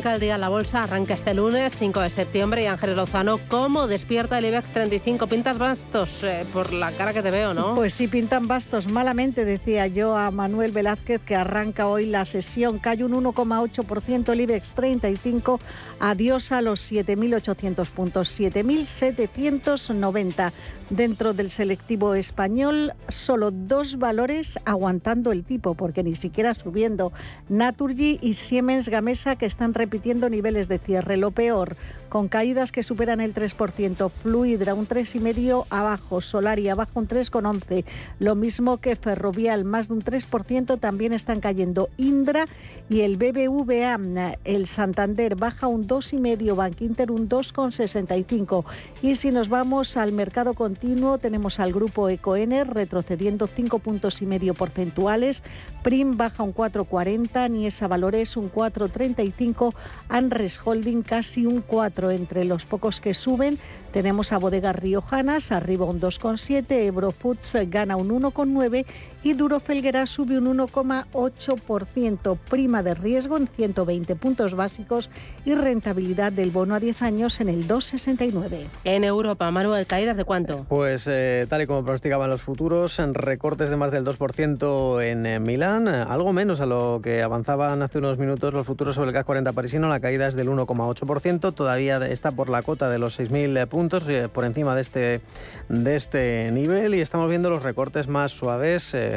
Arranca el día la bolsa, arranca este lunes 5 de septiembre y Ángeles Lozano, ¿cómo despierta el IBEX 35? Pintas bastos eh, por la cara que te veo, ¿no? Pues sí, pintan bastos. Malamente decía yo a Manuel Velázquez que arranca hoy la sesión. Cae un 1,8% el IBEX 35. Adiós a los 7.800 puntos, 7.790. Dentro del selectivo español, solo dos valores aguantando el tipo, porque ni siquiera subiendo. Naturgy y Siemens Gamesa que están repitiendo niveles de cierre. Lo peor, con caídas que superan el 3%. Fluidra un 3,5% abajo. Solari abajo un 3,11%. Lo mismo que Ferrovial, más de un 3% también están cayendo. Indra y el BBVA. El Santander baja un 2,5%. Bank Inter un 2,65%. Y si nos vamos al mercado continuo, tenemos al grupo Ecoener retrocediendo 5 puntos y medio porcentuales, Prim baja un 4,40, Niesa Valores un 4,35, Anres Holding casi un 4 entre los pocos que suben. Tenemos a Bodegas Riojanas arriba un 2,7, Eurofoods gana un 1,9 y Duro Felguera sube un 1,8%, prima de riesgo en 120 puntos básicos y rentabilidad del bono a 10 años en el 2,69. En Europa, Manuel, ¿caídas de cuánto? Pues eh, tal y como pronosticaban los futuros, en recortes de más del 2% en eh, Milán, eh, algo menos a lo que avanzaban hace unos minutos los futuros sobre el CAC 40 parisino, la caída es del 1,8%, todavía está por la cota de los 6.000 puntos eh, por encima de este, de este nivel y estamos viendo los recortes más suaves. Eh,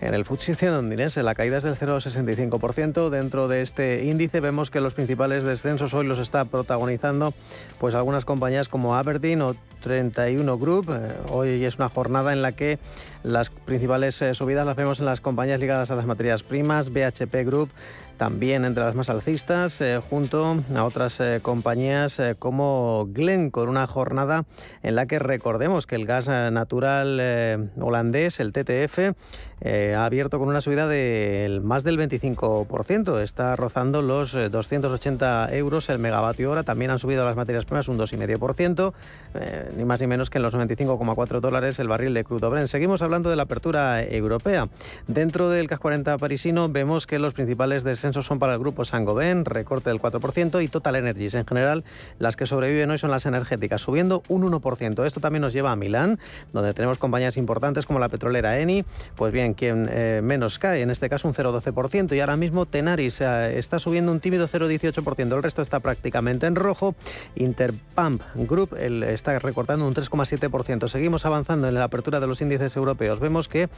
en el FTSE londinense la caída es del 0,65%. Dentro de este índice vemos que los principales descensos hoy los está protagonizando pues algunas compañías como Aberdeen o 31 Group. Eh, hoy es una jornada en la que las principales subidas las vemos en las compañías ligadas a las materias primas, BHP Group también entre las más alcistas, eh, junto a otras eh, compañías eh, como Glencore, una jornada en la que recordemos que el gas natural holandés, el TTF, ha abierto con una subida de más del 25%, está rozando los 280 euros el megavatio hora, también han subido las materias primas un 2,5%, ni más ni menos que en los 95,4 dólares el barril de crudo Brent. Seguimos hablando de la apertura europea. Dentro del CAC 40 parisino vemos que los principales descensos son para el grupo Sangoben, recorte del 4%, y Total Energies. En general, las que sobreviven hoy son las energéticas, subiendo un 1%. Esto también nos lleva a Milán, donde tenemos compañías importantes como la petrolera Eni, pues bien, quien eh, menos cae, en este caso un 0,12%, y ahora mismo Tenaris eh, está subiendo un tímido 0,18%, el resto está prácticamente en rojo. Interpump Group está recortando un 3,7%. Seguimos avanzando en la apertura de los índices europeos. Vemos que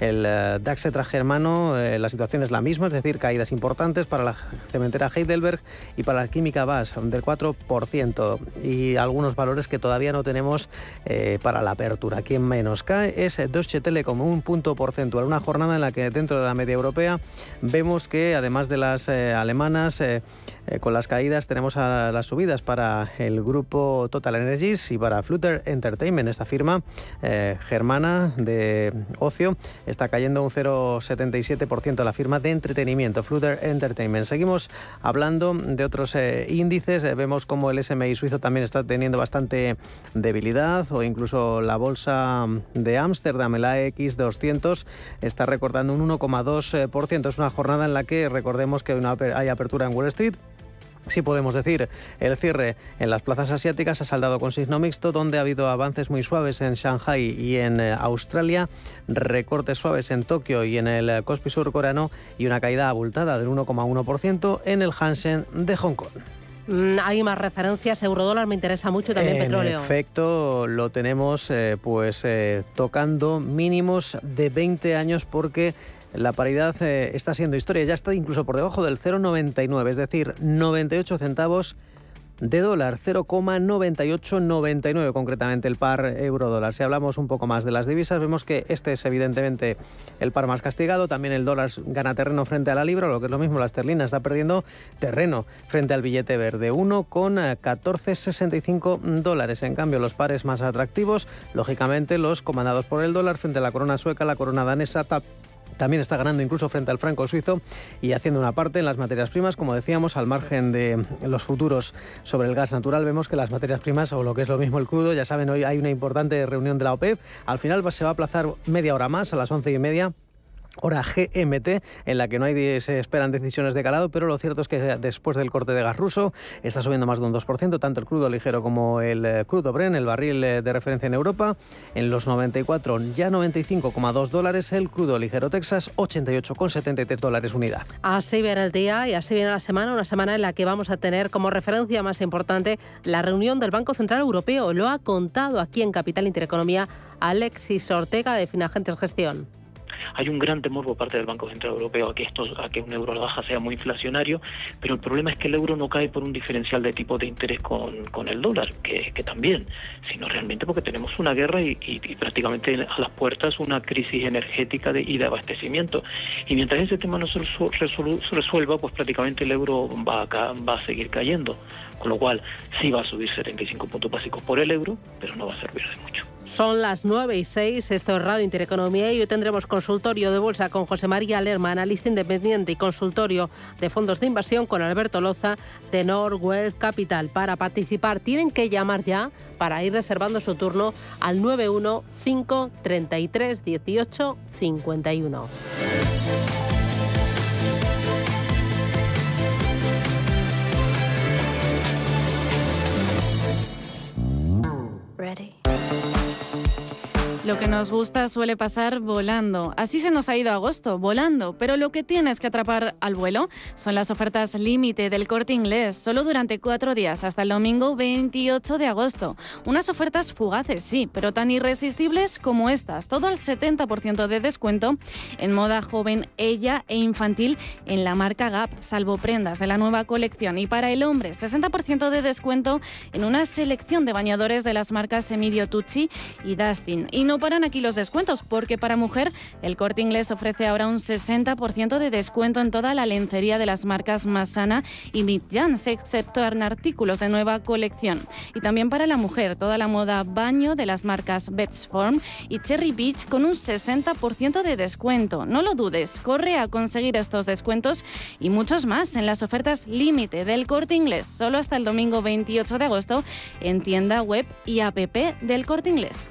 el eh, DAX germano, la situación es la misma, es decir, caídas importantes para la cementera Heidelberg y para la química BAS del 4% y algunos valores que todavía no tenemos eh, para la apertura. Quien menos cae es Deutsche Telekom, un punto porcentual, una jornada en la que dentro de la media europea vemos que además de las eh, alemanas eh, con las caídas tenemos a las subidas para el grupo Total Energies y para Flutter Entertainment, esta firma germana de ocio está cayendo un 0,77% la firma de entretenimiento. Flutter Entertainment. Seguimos hablando de otros eh, índices. Eh, vemos como el SMI suizo también está teniendo bastante debilidad o incluso la bolsa de Ámsterdam, el AX200, está recordando un 1,2%. Es una jornada en la que recordemos que hay apertura en Wall Street Sí podemos decir, el cierre en las plazas asiáticas ha saldado con signo mixto, donde ha habido avances muy suaves en Shanghai y en eh, Australia, recortes suaves en Tokio y en el eh, Kospi surcoreano y una caída abultada del 1,1% en el Hansen de Hong Kong. Mm, hay más referencias, eurodólar me interesa mucho también petróleo. En efecto, lo tenemos eh, pues tocando mínimos de 20 años porque la paridad eh, está siendo historia, ya está incluso por debajo del 0,99, es decir, 98 centavos de dólar, 0,9899 concretamente el par euro-dólar. Si hablamos un poco más de las divisas, vemos que este es evidentemente el par más castigado. También el dólar gana terreno frente a la libra, lo que es lo mismo, la esterlina está perdiendo terreno frente al billete verde, 1,1465 dólares. En cambio, los pares más atractivos, lógicamente los comandados por el dólar frente a la corona sueca, la corona danesa, también está ganando incluso frente al franco suizo y haciendo una parte en las materias primas, como decíamos, al margen de los futuros sobre el gas natural, vemos que las materias primas, o lo que es lo mismo el crudo, ya saben, hoy hay una importante reunión de la OPEP, al final se va a aplazar media hora más, a las once y media, hora GMT, en la que no hay, se esperan decisiones de calado, pero lo cierto es que después del corte de gas ruso está subiendo más de un 2%, tanto el crudo ligero como el eh, crudo Bren, el barril eh, de referencia en Europa, en los 94, ya 95,2 dólares, el crudo ligero Texas, 88,73 dólares unidad. Así viene el día y así viene la semana, una semana en la que vamos a tener como referencia más importante la reunión del Banco Central Europeo. Lo ha contado aquí en Capital Intereconomía Alexis Ortega de Finagentes Gestión hay un gran temor por parte del Banco Central Europeo a que esto, a que un euro a la baja sea muy inflacionario, pero el problema es que el euro no cae por un diferencial de tipo de interés con, el dólar, que, que, también, sino realmente porque tenemos una guerra y, prácticamente a las puertas una crisis energética de, y de abastecimiento. Y mientras ese tema no se, resuelva, pues prácticamente el euro va a, va a seguir cayendo, con lo cual sí va a subir 75 puntos básicos por el euro, pero no va a servir de mucho. Son las 9 y 6, esto es Radio Intereconomía y hoy tendremos consultorio de bolsa con José María Lerma, analista independiente y consultorio de fondos de inversión con Alberto Loza de Norwell Capital. Para participar tienen que llamar ya para ir reservando su turno al 91533 18 51. Ready. Lo que nos gusta suele pasar volando. Así se nos ha ido agosto, volando. Pero lo que tienes que atrapar al vuelo son las ofertas límite del corte inglés, solo durante cuatro días, hasta el domingo 28 de agosto. Unas ofertas fugaces, sí, pero tan irresistibles como estas. Todo al 70% de descuento en moda joven, ella e infantil en la marca Gap, salvo prendas de la nueva colección. Y para el hombre, 60% de descuento en una selección de bañadores de las marcas Emilio Tucci y Dustin. Paran aquí los descuentos, porque para mujer el corte inglés ofrece ahora un 60% de descuento en toda la lencería de las marcas Masana y Midjans, excepto en artículos de nueva colección. Y también para la mujer, toda la moda baño de las marcas Betsform y Cherry Beach con un 60% de descuento. No lo dudes, corre a conseguir estos descuentos y muchos más en las ofertas límite del corte inglés, solo hasta el domingo 28 de agosto en tienda web y app del corte inglés.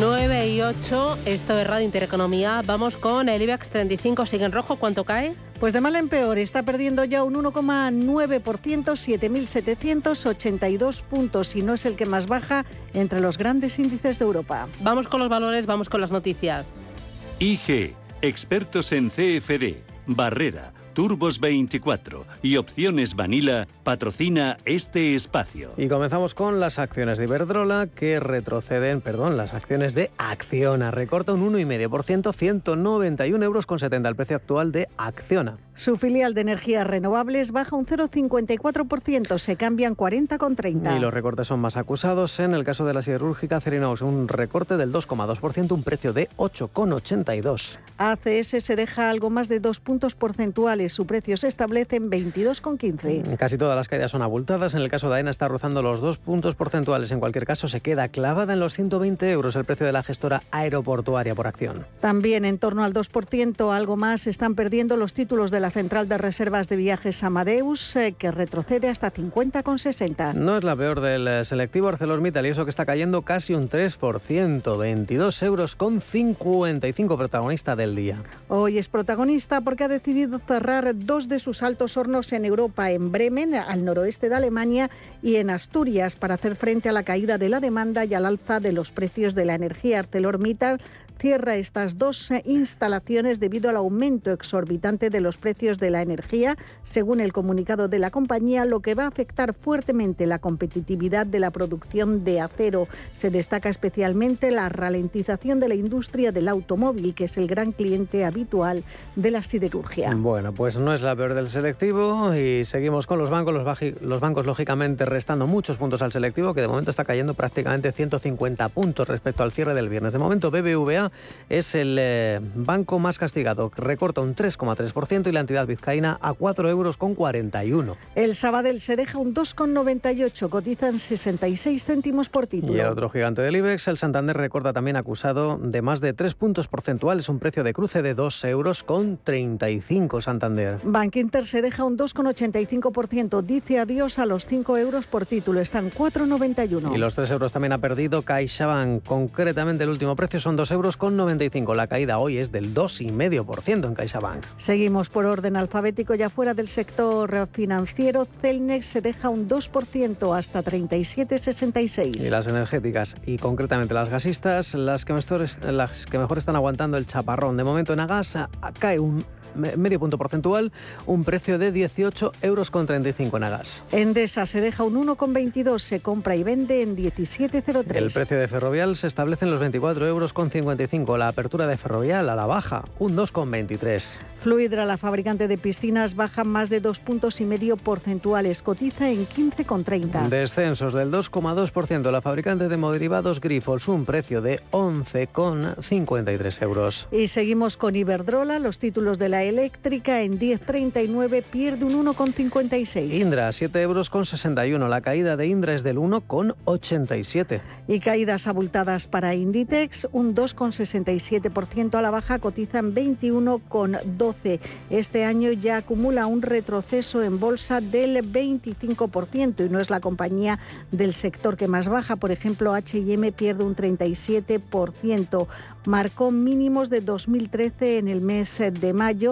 9 y 8, esto es Radio Intereconomía. Vamos con el IBEX 35, sigue en rojo. ¿Cuánto cae? Pues de mal en peor, está perdiendo ya un 1,9%, 7.782 puntos y no es el que más baja entre los grandes índices de Europa. Vamos con los valores, vamos con las noticias. IG Expertos en CFD, Barrera, Turbos 24 y Opciones Vanilla patrocina este espacio. Y comenzamos con las acciones de Iberdrola que retroceden, perdón, las acciones de Acciona. Recorta un 1,5%, 191 euros con 70 el precio actual de Acciona. Su filial de energías renovables baja un 0,54%, se cambian 40,30. Y los recortes son más acusados. En el caso de la siderúrgica Cerinox, un recorte del 2,2%, un precio de 8,82. ACS se deja algo más de dos puntos porcentuales. Su precio se establece en 22,15. Casi todas las caídas son abultadas. En el caso de AENA está rozando los dos puntos porcentuales. En cualquier caso, se queda clavada en los 120 euros el precio de la gestora aeroportuaria por acción. También en torno al 2%, algo más, están perdiendo los títulos de la Central de Reservas de Viajes Amadeus, eh, que retrocede hasta 50,60. No es la peor del eh, selectivo ArcelorMittal y eso que está cayendo casi un 3%, 22 euros con 55 protagonista del día. Hoy es protagonista porque ha decidido cerrar dos de sus altos hornos en Europa, en Bremen, al noroeste de Alemania, y en Asturias, para hacer frente a la caída de la demanda y al alza de los precios de la energía. ArcelorMittal cierra estas dos instalaciones debido al aumento exorbitante de los precios de la energía, según el comunicado de la compañía, lo que va a afectar fuertemente la competitividad de la producción de acero. Se destaca especialmente la ralentización de la industria del automóvil, que es el gran cliente habitual de la siderurgia. Bueno, pues no es la peor del selectivo y seguimos con los bancos. Los, los bancos, lógicamente, restando muchos puntos al selectivo, que de momento está cayendo prácticamente 150 puntos respecto al cierre del viernes. De momento, BBVA es el eh, banco más castigado. Recorta un 3,3% y la entidad vizcaína a 4 euros con 41. El Sabadell se deja un 2,98, cotizan 66 céntimos por título. Y el otro gigante del IBEX, el Santander, recorta también acusado de más de 3 puntos porcentuales, un precio de cruce de 2 euros con 35 Santander. Bank Inter se deja un 2,85%, dice adiós a los 5 euros por título, están 4,91. Y los 3 euros también ha perdido CaixaBank, concretamente el último precio son 2 euros con 95, la caída hoy es del 2,5% en CaixaBank. Seguimos por orden alfabético ya fuera del sector financiero, Celnex se deja un 2% hasta 37,66. Y las energéticas y concretamente las gasistas, las que mejor, las que mejor están aguantando el chaparrón. De momento en Agas cae un medio punto porcentual, un precio de 18 euros con 35 en Agas. Endesa se deja un 1,22, se compra y vende en 17,03. El precio de Ferrovial se establece en los 24 euros con 55. La apertura de Ferrovial a la baja, un 2,23. Fluidra, la fabricante de piscinas, baja más de dos puntos y medio porcentuales, cotiza en 15,30. Descensos del 2,2%. La fabricante de moderivados Grifols, un precio de 11,53 euros. Y seguimos con Iberdrola, los títulos de la eléctrica en 10,39 pierde un 1,56. Indra, 7 euros con 61. La caída de Indra es del 1,87. Y caídas abultadas para Inditex, un 2,67% a la baja, cotizan 21,12. Este año ya acumula un retroceso en bolsa del 25% y no es la compañía del sector que más baja. Por ejemplo, HM pierde un 37%. Marcó mínimos de 2013 en el mes de mayo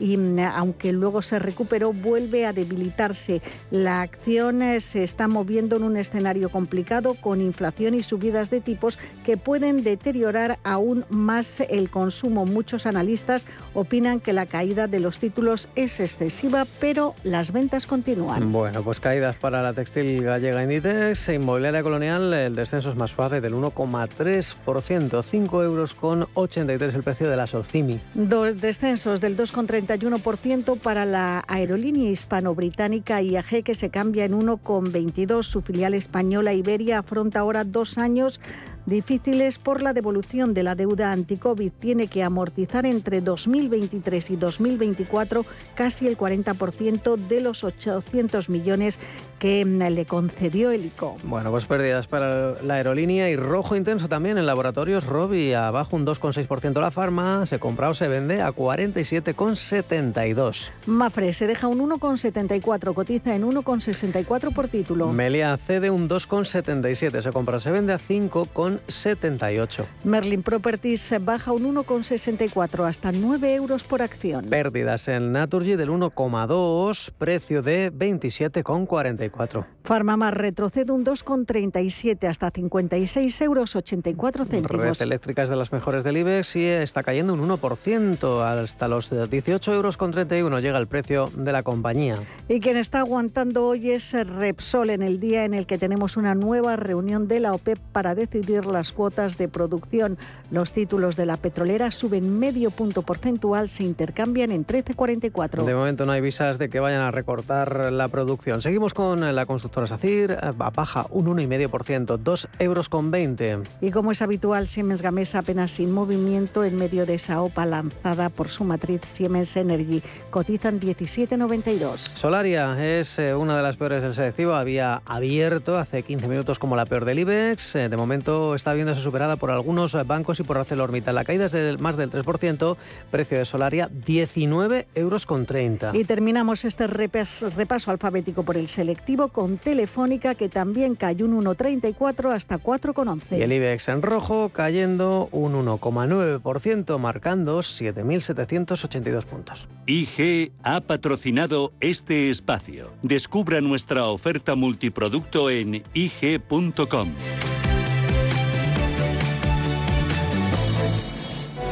y mm, aunque luego se recuperó, vuelve a debilitarse. La acción eh, se está moviendo en un escenario complicado con inflación y subidas de tipos que pueden deteriorar aún más el consumo. Muchos analistas opinan que la caída de los títulos es excesiva, pero las ventas continúan. Bueno, pues caídas para la textil gallega Inditex, e inmobiliaria colonial, el descenso es más suave del 1,3%, 5 euros con 83 el precio de la Socimi. Dos descensos del 2,31% para la aerolínea hispano-británica IAG, que se cambia en 1,22. Su filial española Iberia afronta ahora dos años difíciles por la devolución de la deuda anti-COVID. Tiene que amortizar entre 2023 y 2024 casi el 40% de los 800 millones que le concedió el ICO. Bueno, pues pérdidas para la aerolínea y rojo intenso también en laboratorios Robi, abajo un 2,6% la farma, se compra o se vende a 47,72. Mafre se deja un 1,74, cotiza en 1,64 por título. Melia cede un 2,77, se compra o se vende a 5,78. Merlin Properties baja un 1,64 hasta 9 euros por acción. Pérdidas en Naturgy del 1,2, precio de 27,44. Farmamar retrocede un 2,37 hasta 56 euros 84 céntimos. Red eléctrica es de las mejores del IBEX y está cayendo un 1% hasta los 18 euros con 31 llega el precio de la compañía. Y quien está aguantando hoy es Repsol en el día en el que tenemos una nueva reunión de la OPEP para decidir las cuotas de producción. Los títulos de la petrolera suben medio punto porcentual, se intercambian en 13,44. De momento no hay visas de que vayan a recortar la producción. Seguimos con la constructora SACIR, baja un 1,5%, 2 euros con 20. Y como es habitual, Siemens Gamesa apenas sin movimiento en medio de esa OPA lanzada por su matriz Siemens Energy. Cotizan 17,92. Solaria es eh, una de las peores del selectivo. Había abierto hace 15 minutos como la peor del IBEX. Eh, de momento está viéndose superada por algunos bancos y por ArcelorMittal. La caída es de más del 3%. Precio de Solaria 19 euros con 30. Y terminamos este repaso alfabético por el selectivo con Telefónica, que también cayó un 1,34 hasta 4,11. Y el IBEX en rojo cayendo un 1,9%, marcando 7.782 puntos. IG ha patrocinado este espacio. Descubra nuestra oferta multiproducto en IG.com.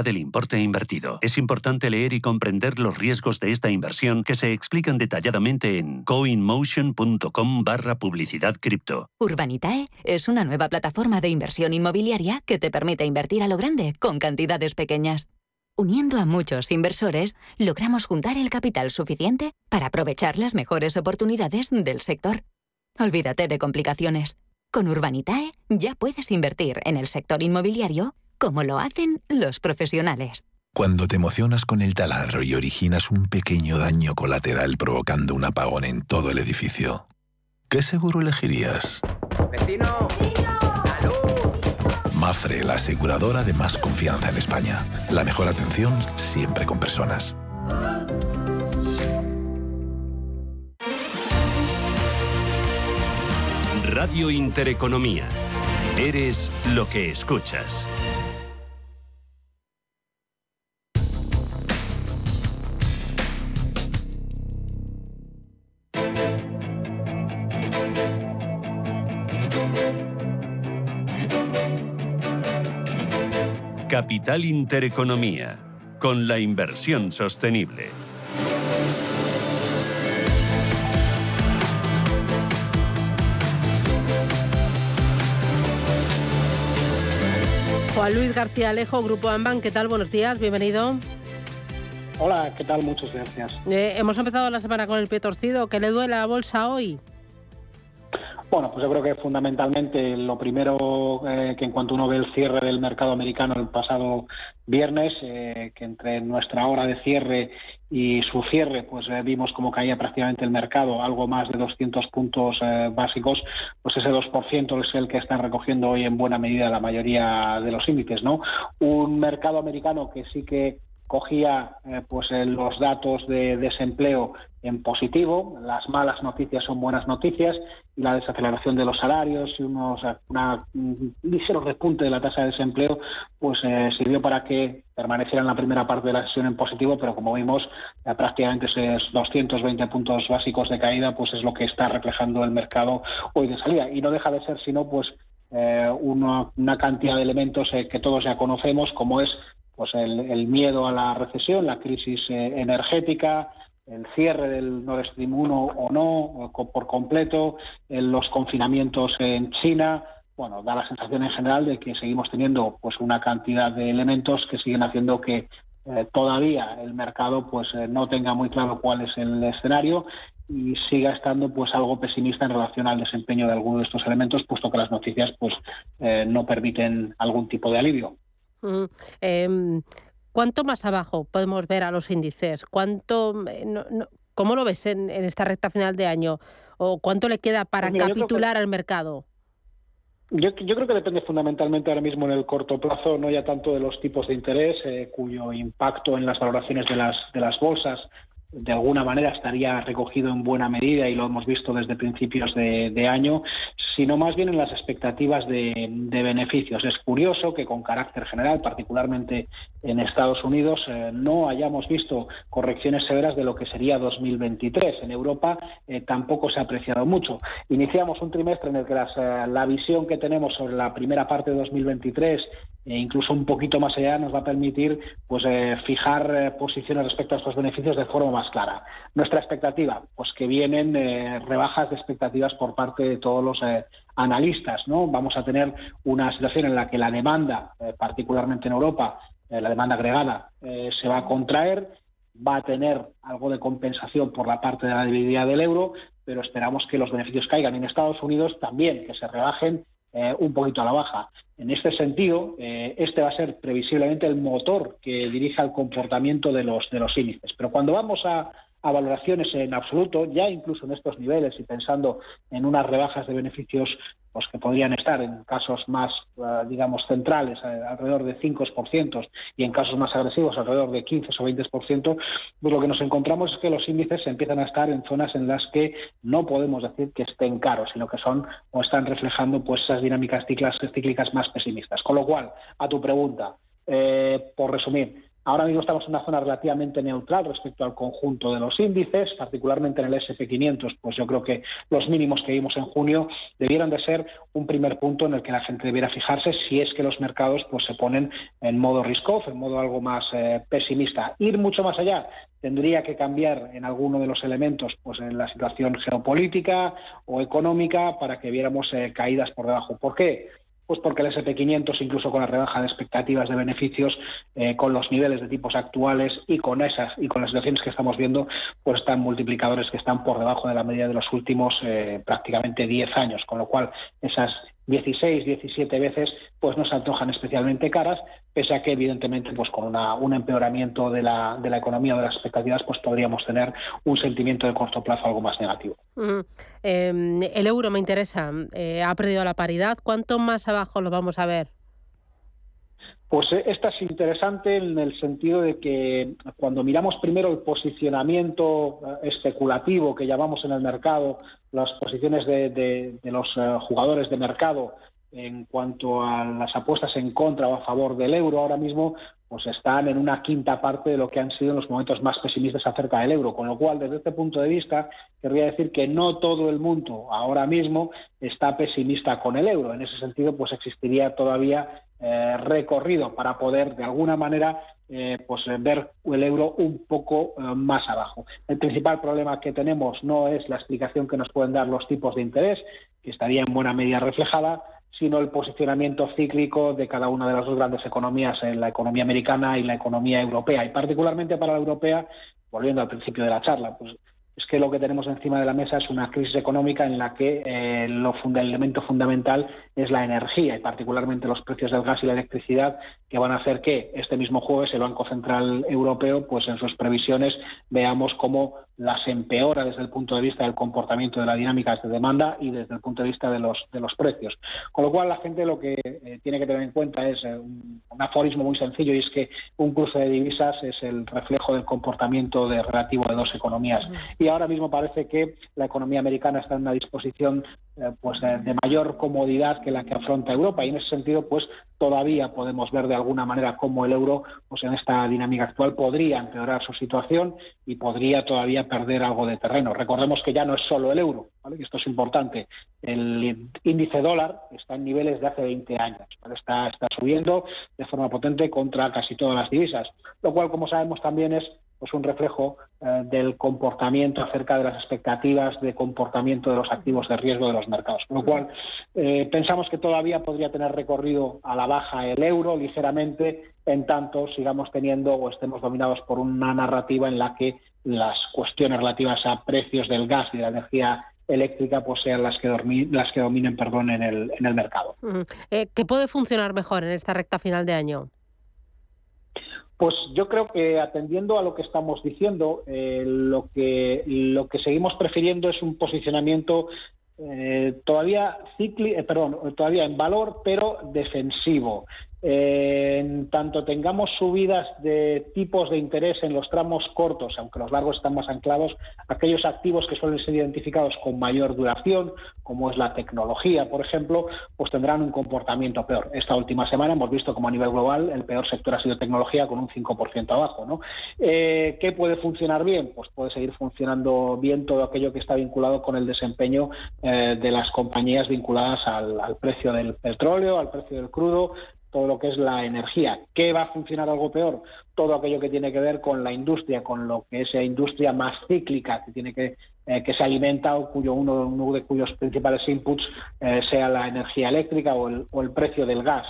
del importe invertido. Es importante leer y comprender los riesgos de esta inversión que se explican detalladamente en coinmotion.com barra publicidad cripto. Urbanitae es una nueva plataforma de inversión inmobiliaria que te permite invertir a lo grande con cantidades pequeñas. Uniendo a muchos inversores, logramos juntar el capital suficiente para aprovechar las mejores oportunidades del sector. Olvídate de complicaciones. Con Urbanitae ya puedes invertir en el sector inmobiliario como lo hacen los profesionales. Cuando te emocionas con el taladro y originas un pequeño daño colateral provocando un apagón en todo el edificio, ¿qué seguro elegirías? ¡Vecino! Mafre, la aseguradora de más confianza en España. La mejor atención siempre con personas. Radio Intereconomía. Eres lo que escuchas. Capital Intereconomía, con la inversión sostenible. Juan Luis García Alejo, Grupo Amban, ¿qué tal? Buenos días, bienvenido. Hola, ¿qué tal? Muchas gracias. Eh, hemos empezado la semana con el pie torcido. ¿Qué le duele a la bolsa hoy? Bueno, pues yo creo que fundamentalmente lo primero eh, que en cuanto uno ve el cierre del mercado americano el pasado viernes, eh, que entre nuestra hora de cierre y su cierre, pues eh, vimos cómo caía prácticamente el mercado, algo más de 200 puntos básicos, pues ese 2% es el que están recogiendo hoy en buena medida la mayoría de los índices, ¿no? Un mercado americano que sí que cogía pues los datos de desempleo en positivo. Las malas noticias son buenas noticias y la desaceleración de los salarios y unos, una, un ligero repunte de la tasa de desempleo pues eh, sirvió para que permaneciera en la primera parte de la sesión en positivo, pero como vimos, prácticamente esos 220 puntos básicos de caída pues es lo que está reflejando el mercado hoy de salida. Y no deja de ser sino pues eh, una, cantidad de elementos eh, que todos ya conocemos, como es pues el, miedo a la recesión, la crisis energética, el cierre del Nord Stream 1 o no, por completo, los confinamientos en China, bueno, da la sensación en general de que seguimos teniendo pues una cantidad de elementos que siguen haciendo que eh, todavía el mercado pues eh, no tenga muy claro cuál es el escenario y siga estando pues algo pesimista en relación al desempeño de algunos de estos elementos, puesto que las noticias pues eh, no permiten algún tipo de alivio. Mm, ¿Cuánto más abajo podemos ver a los índices? ¿Cuánto, eh, ¿Cómo lo ves en, esta recta final de año? ¿O cuánto le queda para pues capitular al mercado? Yo, creo que depende fundamentalmente ahora mismo en el corto plazo, no ya tanto de los tipos de interés, eh, cuyo impacto en las valoraciones de las, de las bolsas de alguna manera estaría recogido en buena medida y lo hemos visto desde principios de, año, sino más bien en las expectativas de, beneficios. Es curioso que con carácter general, particularmente en Estados Unidos, eh, no hayamos visto correcciones severas de lo que sería 2023. En Europa eh, tampoco se ha apreciado mucho. Iniciamos un trimestre en el que eh, la visión que tenemos sobre la primera parte de 2023 e incluso un poquito más allá nos va a permitir pues fijar posiciones respecto a estos beneficios de forma más clara. Nuestra expectativa, pues que vienen rebajas de expectativas por parte de todos los analistas, ¿no? Vamos a tener una situación en la que la demanda, particularmente en Europa, la demanda agregada, se va a contraer va a tener algo de compensación por la parte de la debilidad del euro, pero esperamos que los beneficios caigan en Estados Unidos también, que se rebajen eh, un poquito a la baja. En este sentido, eh, este va a ser previsiblemente el motor que dirija el comportamiento de los, de los índices. Pero cuando vamos a, a valoraciones en absoluto, ya incluso en estos niveles y pensando en unas rebajas de beneficios pues que podrían estar en casos más, eh, digamos, centrales, eh, alrededor de 5% y en casos más agresivos, alrededor de 15 o 20%, pues lo que nos encontramos es que los índices empiezan a estar en zonas en las que no podemos decir que estén caros, sino que son o están reflejando pues esas dinámicas cíclicas, más pesimistas. Con lo cual, a tu pregunta, eh, por resumir, Ahora mismo estamos en una zona relativamente neutral respecto al conjunto de los índices, particularmente en el SP500, pues yo creo que los mínimos que vimos en junio debieron de ser un primer punto en el que la gente debiera fijarse si es que los mercados pues se ponen en modo risk-off, en modo algo más eh, pesimista. Ir mucho más allá tendría que cambiar en alguno de los elementos, pues en la situación geopolítica o económica, para que viéramos eh, caídas por debajo. ¿Por qué? Pues porque el SP500, incluso con la rebaja de expectativas de beneficios, eh, con los niveles de tipos actuales y con esas y con las situaciones que estamos viendo, pues están multiplicadores que están por debajo de la media de los últimos eh, prácticamente 10 años, con lo cual esas 16, 17 veces, pues no se antojan especialmente caras, pese a que evidentemente pues con un empeoramiento de la, de la economía o de las expectativas, pues podríamos tener un sentimiento de corto plazo algo más negativo. Em, el euro me interesa, eh, ha perdido la paridad, ¿cuánto más abajo lo vamos a ver? Pues eh, esta es interesante en el sentido de que cuando miramos primero el posicionamiento eh, especulativo que llamamos en el mercado, las posiciones de, los eh, jugadores de mercado en cuanto a las apuestas en contra o a favor del euro, ahora mismo pues están en una quinta parte de lo que han sido los momentos más pesimistas acerca del euro, con lo cual desde este punto de vista querría decir que no todo el mundo ahora mismo está pesimista con el euro. En ese sentido, pues existiría todavía eh, recorrido para poder de alguna manera eh, pues ver el euro un poco eh, más abajo. El principal problema que tenemos no es la explicación que nos pueden dar los tipos de interés, que estaría en buena medida reflejada, sino el posicionamiento cíclico de cada una de las dos grandes economías, en la economía americana y la economía europea. Y particularmente para la europea, volviendo al principio de la charla, pues es que lo que tenemos encima de la mesa es una crisis económica en la que eh, lo el elemento fundamental es la energía y particularmente los precios del gas y la electricidad que van a hacer que este mismo jueves el Banco Central Europeo pues en sus previsiones veamos cómo las empeora desde el punto de vista del comportamiento de la dinámica de demanda y desde el punto de vista de los, de los precios. Con lo cual, la gente lo que eh, tiene que tener en cuenta es eh, un, aforismo muy sencillo y es que un cruce de divisas es el reflejo del comportamiento de, relativo de dos economías. Y ahora mismo parece que la economía americana está en una disposición pues de mayor comodidad que la que afronta Europa y en ese sentido pues todavía podemos ver de alguna manera cómo el euro pues en esta dinámica actual podría empeorar su situación y podría todavía perder algo de terreno. Recordemos que ya no es solo el euro, ¿vale? esto es importante. El índice dólar está en niveles de hace 20 años, está, está subiendo de forma potente contra casi todas las divisas, lo cual como sabemos también es pues un reflejo eh, del comportamiento acerca de las expectativas de comportamiento de los activos de riesgo de los mercados. Con lo cual, eh, pensamos que todavía podría tener recorrido a la baja el euro ligeramente, en tanto sigamos teniendo o estemos dominados por una narrativa en la que las cuestiones relativas a precios del gas y de la energía eléctrica pues sean las que, las que dominen perdón, en, el, mercado. Eh, ¿Qué puede funcionar mejor en esta recta final de año? Pues yo creo que atendiendo a lo que estamos diciendo, eh, lo que lo que seguimos prefiriendo es un posicionamiento eh, todavía cicli, eh, perdón, todavía en valor, pero defensivo. En tanto tengamos subidas de tipos de interés en los tramos cortos, aunque los largos están más anclados, aquellos activos que suelen ser identificados con mayor duración, como es la tecnología, por ejemplo, pues tendrán un comportamiento peor. Esta última semana hemos visto como a nivel global el peor sector ha sido tecnología con un 5% abajo. Eh, ¿Qué puede funcionar bien? Pues puede seguir funcionando bien todo aquello que está vinculado con el desempeño eh, de las compañías vinculadas al precio del petróleo, al precio del crudo, todo lo que es la energía. ¿Qué va a funcionar algo peor? Todo aquello que tiene que ver con la industria, con lo que es la industria más cíclica, que tiene que eh, que se alimenta o cuyo uno, de cuyos principales inputs eh, sea la energía eléctrica o el, o el precio del gas.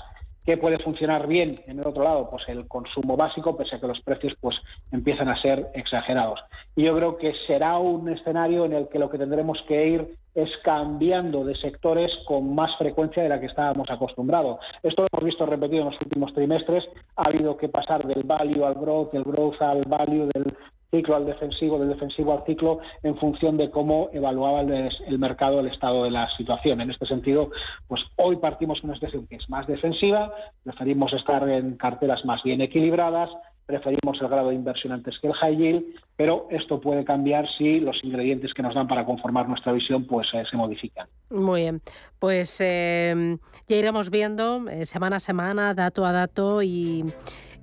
¿Qué puede funcionar bien en el otro lado? Pues el consumo básico, pese a que los precios pues empiezan a ser exagerados. Y yo creo que será un escenario en el que lo que tendremos que ir es cambiando de sectores con más frecuencia de la que estábamos acostumbrados. Esto lo hemos visto repetido en los últimos trimestres. Ha habido que pasar del value al growth, del growth al value, del ciclo al defensivo, del defensivo al ciclo, en función de cómo evaluaba el, mercado el estado de la situación. En este sentido, pues hoy partimos con una situación que es más defensiva, preferimos estar en carteras más bien equilibradas, preferimos el grado de inversión antes que el high yield, pero esto puede cambiar si los ingredientes que nos dan para conformar nuestra visión pues eh, se modifican. Muy bien, pues eh, ya iremos viendo eh, semana a semana, dato a dato y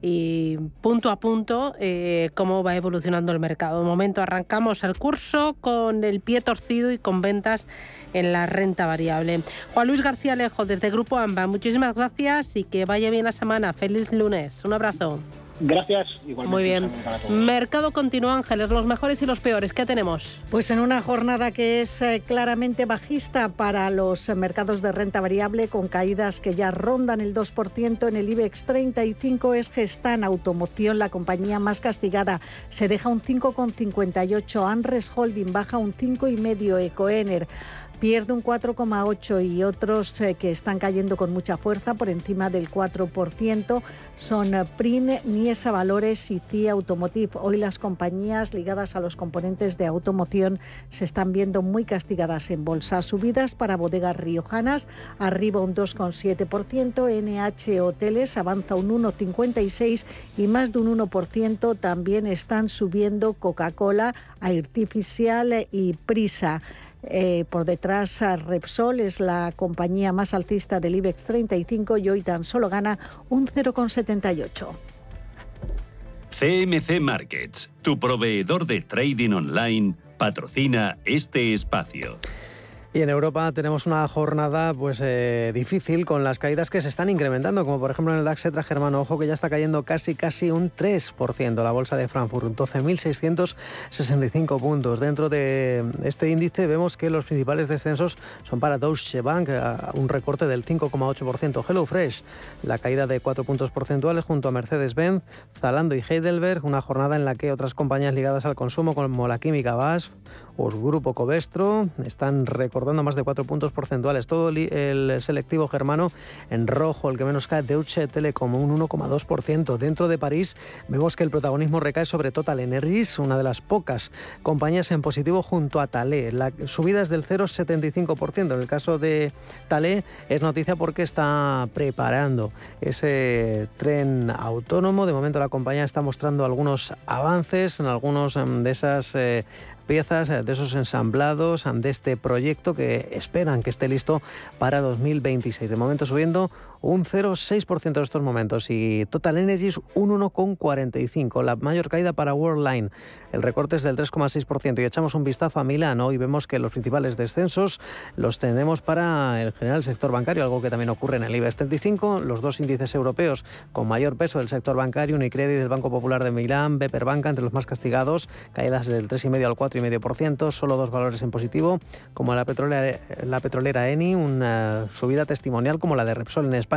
y punto a punto eh, cómo va evolucionando el mercado. De momento arrancamos el curso con el pie torcido y con ventas en la renta variable. Juan Luis García Lejo desde Grupo AMBA, muchísimas gracias y que vaya bien la semana. Feliz lunes. Un abrazo. Gracias, igualmente. Muy bien. Mercado continúa, Ángeles, los mejores y los peores. ¿Qué tenemos? Pues en una jornada que es eh, claramente bajista para los mercados de renta variable, con caídas que ya rondan el 2% en el IBEX 35, es Gestan Automoción, la compañía más castigada. Se deja un 5,58. Anres Holding baja un 5,5. Ecoener pierde un 4,8 y otros eh, que están cayendo con mucha fuerza por encima del 4% son eh, PRIN, Niesa Valores y CIA Automotive. Hoy las compañías ligadas a los componentes de automoción se están viendo muy castigadas en bolsa. Subidas para bodegas riojanas, arriba un 2,7%, NH Hoteles avanza un 1,56% y más de un 1% también están subiendo Coca-Cola, Artificial y Prisa. Eh, por detrás, Repsol es la compañía más alcista del IBEX 35 y hoy tan solo gana un 0,78. CMC Markets, tu proveedor de trading online, patrocina este espacio. Y en Europa tenemos una jornada pues eh, difícil con las caídas que se están incrementando, como por ejemplo en el DAX Etra Germano, ojo que ya está cayendo casi casi un 3%, la bolsa de Frankfurt, 12.665 puntos. Dentro de este índice vemos que los principales descensos son para Deutsche Bank, un recorte del 5,8%. HelloFresh, la caída de 4 puntos porcentuales junto a Mercedes-Benz, Zalando y Heidelberg, una jornada en la que otras compañías ligadas al consumo como la química BASF el grupo Covestro están recortando dando más de 4 puntos porcentuales. Todo el selectivo germano en rojo, el que menos cae, Deutsche Telekom, un 1,2%. Dentro de París vemos que el protagonismo recae sobre Total Energies, una de las pocas compañías en positivo junto a Talé. La subida es del 0,75%. En el caso de Talé es noticia porque está preparando ese tren autónomo. De momento la compañía está mostrando algunos avances en algunos em, de esas eh, piezas de esos ensamblados de este proyecto que esperan que esté listo para 2026. De momento subiendo un 0,6% en estos momentos y Total Energies un 1,45%. La mayor caída para Worldline. El recorte es del 3,6% y echamos un vistazo a Milán. Hoy vemos que los principales descensos los tenemos para el general sector bancario, algo que también ocurre en el IBEX 35. Los dos índices europeos con mayor peso del sector bancario, Unicredit del Banco Popular de Milán, Beper Banca entre los más castigados, caídas del 3,5 al 4,5%, solo dos valores en positivo, como la petrolera, la petrolera Eni, una subida testimonial como la de Repsol en España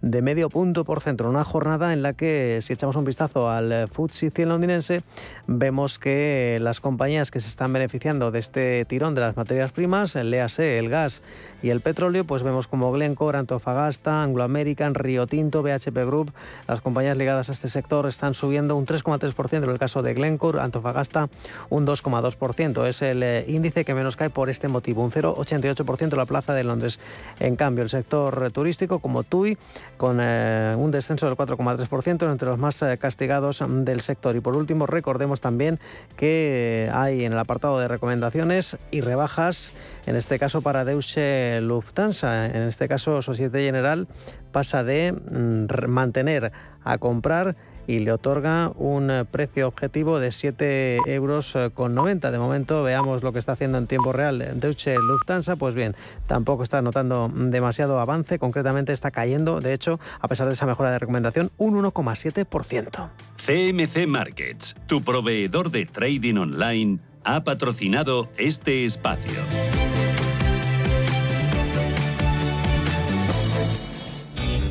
de medio punto por centro. Una jornada en la que, si echamos un vistazo al FTSE 100 londinense, vemos que las compañías que se están beneficiando de este tirón de las materias primas, el léase el gas y el petróleo, pues vemos como Glencore, Antofagasta, Anglo American, Río Tinto, BHP Group, las compañías ligadas a este sector están subiendo un 3,3% en el caso de Glencore, Antofagasta un 2,2%. Es el eh, índice que menos cae por este motivo, un 0,88% la plaza de Londres. En cambio, el sector turístico, como TUI, con eh, un descenso del 4,3% entre los más eh, castigados del sector. Y por último, recordemos también que hay en el apartado de recomendaciones y rebajas, en este caso para Deutsche Lufthansa, en este caso Societe General pasa de mm, mantener a comprar y le otorga un eh, precio objetivo de 7 euros eh, con 90. De momento veamos lo que está haciendo en tiempo real Deutsche Lufthansa. Pues bien, tampoco está notando demasiado avance. Concretamente está cayendo, de hecho, a pesar de esa mejora de recomendación, un 1,7%. CMC Markets, tu proveedor de trading online, ha patrocinado este espacio.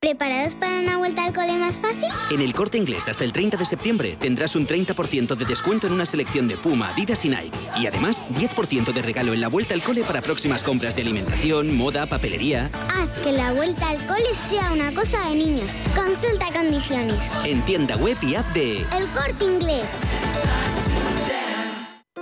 ¿Preparados para una vuelta al cole más fácil? En el corte inglés hasta el 30 de septiembre tendrás un 30% de descuento en una selección de Puma, Adidas y Nike. Y además 10% de regalo en la vuelta al cole para próximas compras de alimentación, moda, papelería. Haz que la vuelta al cole sea una cosa de niños. Consulta condiciones. En tienda web y app de El corte inglés.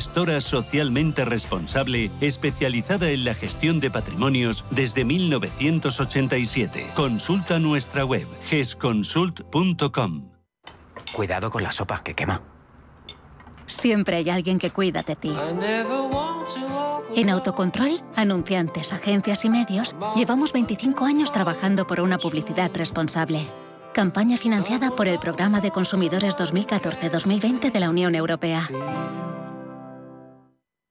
gestora socialmente responsable especializada en la gestión de patrimonios desde 1987. Consulta nuestra web gesconsult.com. Cuidado con la sopa que quema. Siempre hay alguien que cuida de ti. En Autocontrol, anunciantes, agencias y medios, llevamos 25 años trabajando por una publicidad responsable. Campaña financiada por el Programa de Consumidores 2014-2020 de la Unión Europea.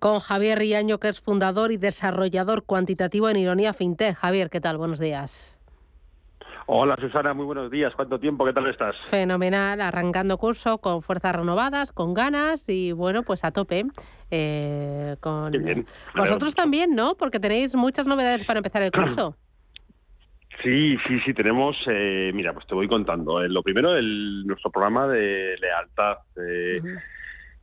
con Javier Riaño, que es fundador y desarrollador cuantitativo en Ironía FinTech. Javier, ¿qué tal? Buenos días. Hola Susana, muy buenos días. ¿Cuánto tiempo? ¿Qué tal estás? Fenomenal, arrancando curso con fuerzas renovadas, con ganas y bueno, pues a tope. Eh, con... Vosotros también, ¿no? Porque tenéis muchas novedades para empezar el curso. Sí, sí, sí, tenemos, eh, mira, pues te voy contando. Eh, lo primero, el, nuestro programa de lealtad. Eh,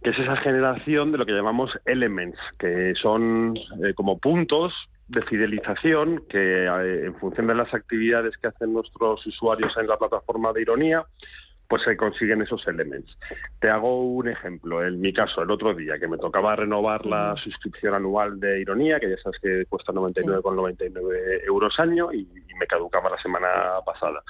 que es esa generación de lo que llamamos elements, que son eh, como puntos de fidelización que eh, en función de las actividades que hacen nuestros usuarios en la plataforma de Ironía, pues se consiguen esos elements. Te hago un ejemplo. En mi caso, el otro día que me tocaba renovar la suscripción anual de Ironía, que ya sabes que cuesta 99,99 euros año y me caducaba la semana pasada.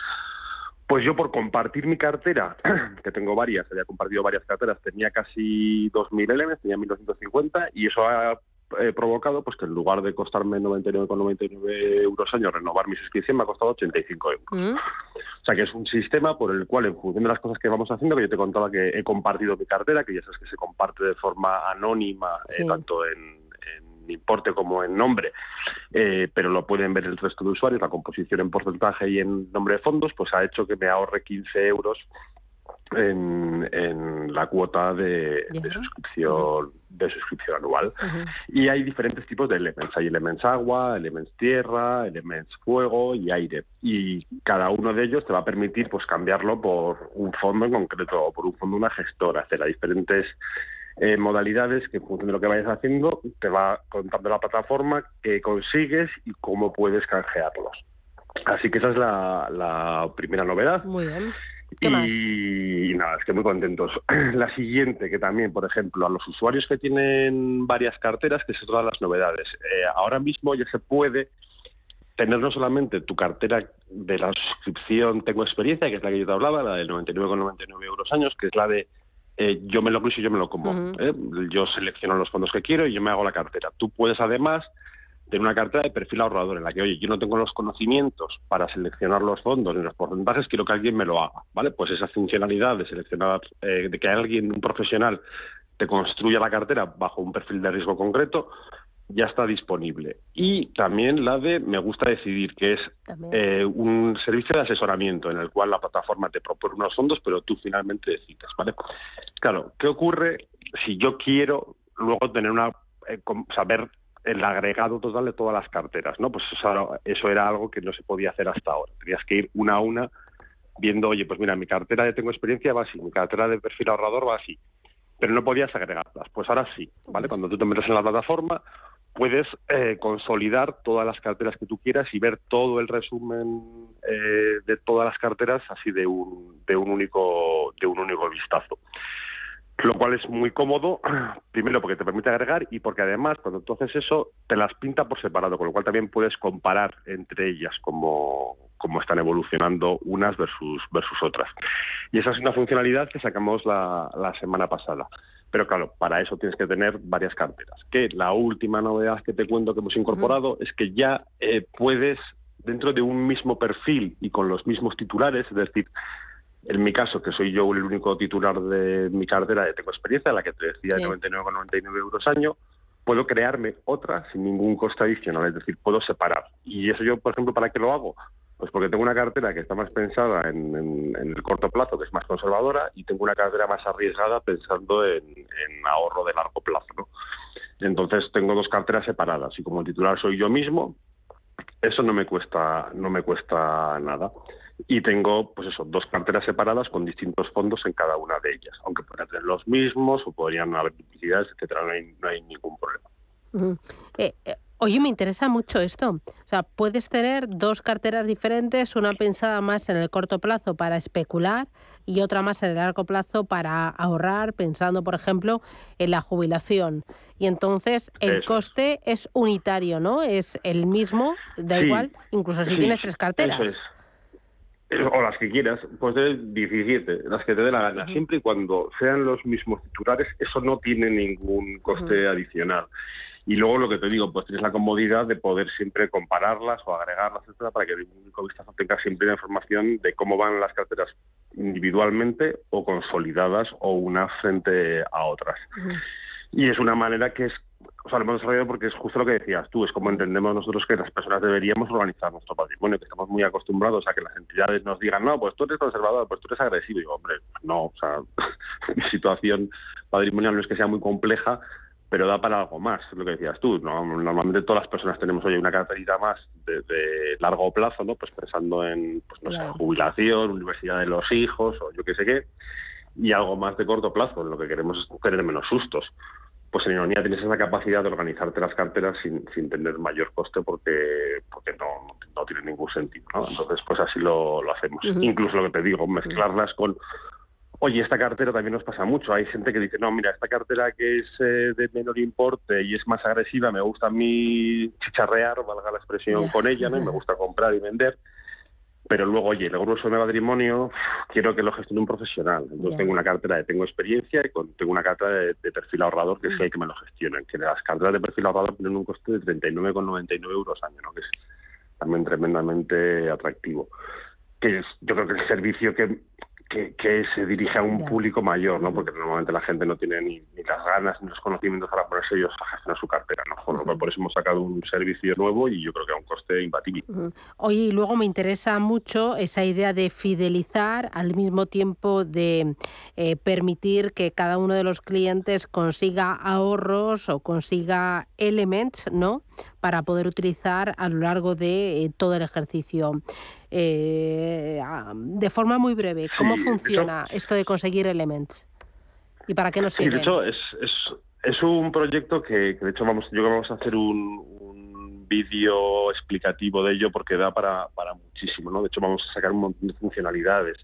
Pues yo por compartir mi cartera, que tengo varias, había compartido varias carteras, tenía casi 2.000 LMs, tenía 1.250 y eso ha eh, provocado pues que en lugar de costarme 99,99 euros año renovar mi suscripción me ha costado 85 euros. Mm. O sea que es un sistema por el cual en función de las cosas que vamos haciendo, que yo te contaba que he compartido mi cartera, que ya sabes que se comparte de forma anónima, eh, tanto en importe como en nombre, eh, pero lo pueden ver el resto de usuarios, la composición en porcentaje y en nombre de fondos, pues ha hecho que me ahorre 15 euros en, en la cuota de, de suscripción de suscripción anual. Y hay diferentes tipos de elements. Hay elements agua, elements tierra, elements fuego y aire. Y cada uno de ellos te va a permitir pues cambiarlo por un fondo en concreto o por un fondo una gestora, hacer a diferentes eh, modalidades que en función de lo que vayas haciendo te va contando la plataforma qué consigues y cómo puedes canjearlos. Así que esa es la, la primera novedad. Muy bien y, nada, es que muy contentos. La siguiente, que también, por ejemplo, a los usuarios que tienen varias carteras, que es todas las novedades. Eh, ahora mismo ya se puede tener no solamente tu cartera de la suscripción Tengo Experiencia, que es la que yo te hablaba, la de 99,99 euros años, que es la de eh, yo me lo piso y yo me lo como. ¿eh? Yo selecciono los fondos que quiero y yo me hago la cartera. Tú puedes además tener una cartera de perfil ahorrador en la que, oye, yo no tengo los conocimientos para seleccionar los fondos ni los porcentajes, quiero que alguien me lo haga, ¿vale? Pues esa funcionalidad de seleccionar, eh, de que alguien, un profesional, te construya la cartera bajo un perfil de riesgo concreto, ya está disponible. Y también la de Me gusta decidir, que es eh, un servicio de asesoramiento en el cual la plataforma te propone unos fondos, pero tú finalmente decides, ¿vale? Claro, ¿qué ocurre si yo quiero luego tener una eh, saber el agregado total de todas las carteras, ¿no? Pues eso, era algo que no se podía hacer hasta ahora. Tenías que ir una a una viendo, oye, pues mira, mi cartera de tengo experiencia va así, mi cartera de perfil ahorrador va así, pero no podías agregarlas. Pues ahora sí, ¿vale? Cuando tú te metes en la plataforma, puedes eh, consolidar todas las carteras que tú quieras y ver todo el resumen eh, de todas las carteras así de un, de un único de un único vistazo lo cual es muy cómodo, primero porque te permite agregar y porque además cuando tú haces eso te las pinta por separado, con lo cual también puedes comparar entre ellas cómo, cómo están evolucionando unas versus, versus otras. Y esa es una funcionalidad que sacamos la, la semana pasada. Pero claro, para eso tienes que tener varias carteras. Que la última novedad que te cuento que hemos incorporado es que ya eh, puedes, dentro de un mismo perfil y con los mismos titulares, es decir, en mi caso, que soy yo el único titular de mi cartera de Tengo Experiencia, la que te decía de 99,99 euros año, puedo crearme otra sin ningún coste adicional, es decir, puedo separar. Y eso yo, por ejemplo, ¿para qué lo hago? Pues porque tengo una cartera que está más pensada en, el corto plazo, que es más conservadora, y tengo una cartera más arriesgada pensando en, ahorro de largo plazo. ¿no? Entonces tengo dos carteras separadas y como titular soy yo mismo, eso no me cuesta, no me cuesta nada y tengo pues eso dos carteras separadas con distintos fondos en cada una de ellas aunque podrían tener los mismos o podrían haber duplicidades etcétera no hay, no hay ningún problema eh, oye me interesa mucho esto. O sea puedes tener dos carteras diferentes una pensada más en el corto plazo para especular y otra más en el largo plazo para ahorrar pensando por ejemplo en la jubilación. Y entonces el coste es. unitario no es el mismo da igual incluso si tienes tres carteras. O las que quieras, pues de 17, las que te dé la gana, siempre y cuando sean los mismos titulares, eso no tiene ningún coste adicional. Y luego lo que te digo, pues tienes la comodidad de poder siempre compararlas o agregarlas, etcétera, para que el único vistazo tenga siempre la información de cómo van las carteras individualmente o consolidadas o unas frente a otras. Y es una manera que es o sea, lo hemos desarrollado porque es justo lo que decías tú, es como entendemos nosotros que las personas deberíamos organizar nuestro patrimonio, que estamos muy acostumbrados a que las entidades nos digan, no, pues tú eres conservador, pues tú eres agresivo. Y digo, hombre, no, o sea, mi situación patrimonial no es que sea muy compleja, pero da para algo más, lo que decías tú. ¿no? Normalmente todas las personas tenemos hoy una característica más de, largo plazo, ¿no? Pues pensando en, pues no sé, jubilación, universidad de los hijos o yo qué sé qué, y algo más de corto plazo, en lo que queremos es tener menos sustos pues en ironía tienes esa capacidad de organizarte las carteras sin, sin tener mayor coste porque porque no, no tiene ningún sentido. ¿no? Entonces, pues así lo, lo hacemos. Incluso lo que te digo, mezclarlas con, oye, esta cartera también nos pasa mucho. Hay gente que dice, no, mira, esta cartera que es eh, de menor importe y es más agresiva, me gusta a mí chicharrear, valga la expresión, con ella, ¿no? Y me gusta comprar y vender pero luego, oye, el grueso de patrimonio quiero que lo gestione un profesional. Entonces tengo una cartera de tengo experiencia y tengo una cartera de, perfil ahorrador que es el que me lo gestionen. Que las carteras de perfil ahorrador tienen un coste de 39,99 euros al año, ¿no? que es también tremendamente atractivo. Que es, yo creo que el servicio que, que, se dirige a un público mayor, ¿no? Porque normalmente la gente no tiene ni, las ganas ni los conocimientos para ponerse ellos a gestionar su cartera, ¿no? Por, por eso hemos sacado un servicio nuevo y yo creo que a un coste imbatible. Oye, y luego me interesa mucho esa idea de fidelizar al mismo tiempo de eh, permitir que cada uno de los clientes consiga ahorros o consiga elements, ¿no? Para poder utilizar a lo largo de eh, todo el ejercicio. Eh, de forma muy breve, ¿cómo funciona esto de conseguir elements? ¿Y para qué nos sirve? Sí, de hecho, es, es, es un proyecto que, de hecho, vamos, yo creo que vamos a hacer un, un vídeo explicativo de ello porque da para, para muchísimo, ¿no? De hecho, vamos a sacar un montón de funcionalidades.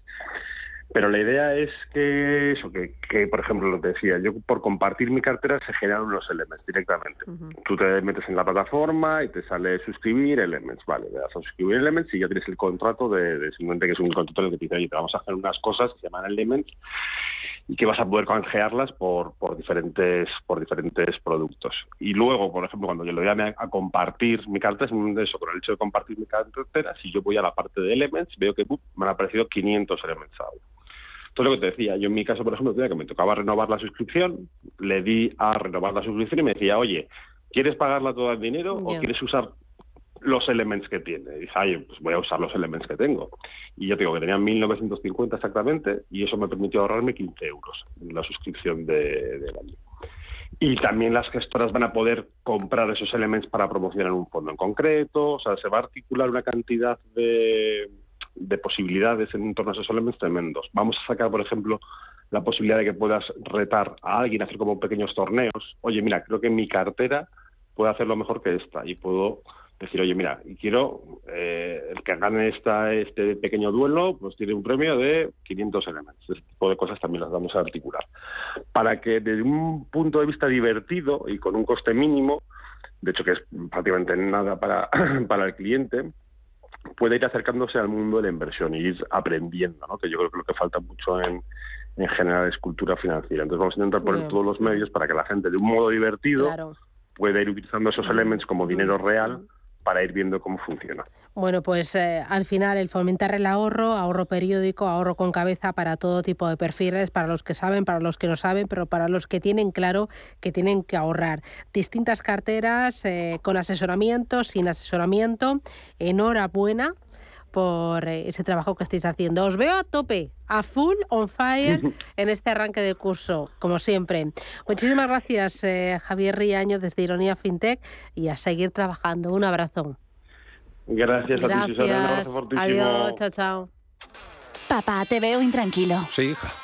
Pero la idea es que, eso, que, que, por ejemplo, lo que decía, yo por compartir mi cartera se generan unos elements directamente. Tú te metes en la plataforma y te sale suscribir elements, vale, le das a suscribir elements y ya tienes el contrato de, de simplemente que es un contrato en el que te dice, oye, te vamos a hacer unas cosas que se llaman elements y que vas a poder canjearlas por, por diferentes por diferentes productos. Y luego, por ejemplo, cuando yo le doy a, compartir mi cartera, es eso, con el hecho de compartir mi cartera, si yo voy a la parte de Elements, veo que me han aparecido 500 Elements ahora. Entonces, lo que te decía, yo en mi caso, por ejemplo, que me tocaba renovar la suscripción, le di a renovar la suscripción y me decía, oye, ¿quieres pagarla toda en dinero o quieres usar los elements que tiene. Y dice, ay, pues voy a usar los elements que tengo. Y yo digo que tenía 1.950 exactamente y eso me permitió ahorrarme 15 euros en la suscripción de, del año. Y también las gestoras van a poder comprar esos elements para promocionar un fondo en concreto. O sea, se va a articular una cantidad de, de posibilidades en torno a esos elementos tremendos. Vamos a sacar, por ejemplo, la posibilidad de que puedas retar a alguien, hacer como pequeños torneos. Oye, mira, creo que mi cartera puede hacerlo mejor que esta y puedo decir, oye, mira, quiero eh, el que gane esta, este pequeño duelo, pues tiene un premio de 500 elementos. Este tipo de cosas también las vamos a articular. Para que desde un punto de vista divertido y con un coste mínimo, de hecho que es prácticamente nada para, para el cliente, pueda ir acercándose al mundo de la inversión y ir aprendiendo, ¿no? que yo creo que lo que falta mucho en, en general es cultura financiera. Entonces vamos a intentar poner todos los medios para que la gente de un modo divertido pueda ir utilizando esos elementos como dinero real para ir viendo cómo funciona. Bueno, pues eh, al final el fomentar el ahorro, ahorro periódico, ahorro con cabeza para todo tipo de perfiles, para los que saben, para los que no saben, pero para los que tienen claro que tienen que ahorrar. Distintas carteras eh, con asesoramiento, sin asesoramiento. Enhorabuena por eh, ese trabajo que estáis haciendo. Os veo a tope, a full on fire en este arranque de curso, como siempre. Muchísimas gracias, eh, Javier Riaño, desde Ironía FinTech, y a seguir trabajando. Un abrazo. Gracias, gracias. a ti, Susana. Un abrazo fortísimo. Adiós, chao, chao. Papá, te veo intranquilo. Sí, hija.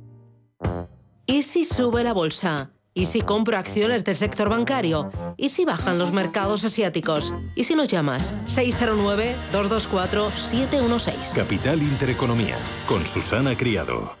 ¿Y si sube la bolsa? ¿Y si compro acciones del sector bancario? ¿Y si bajan los mercados asiáticos? ¿Y si nos llamas? 609-224-716. Capital Intereconomía, con Susana Criado.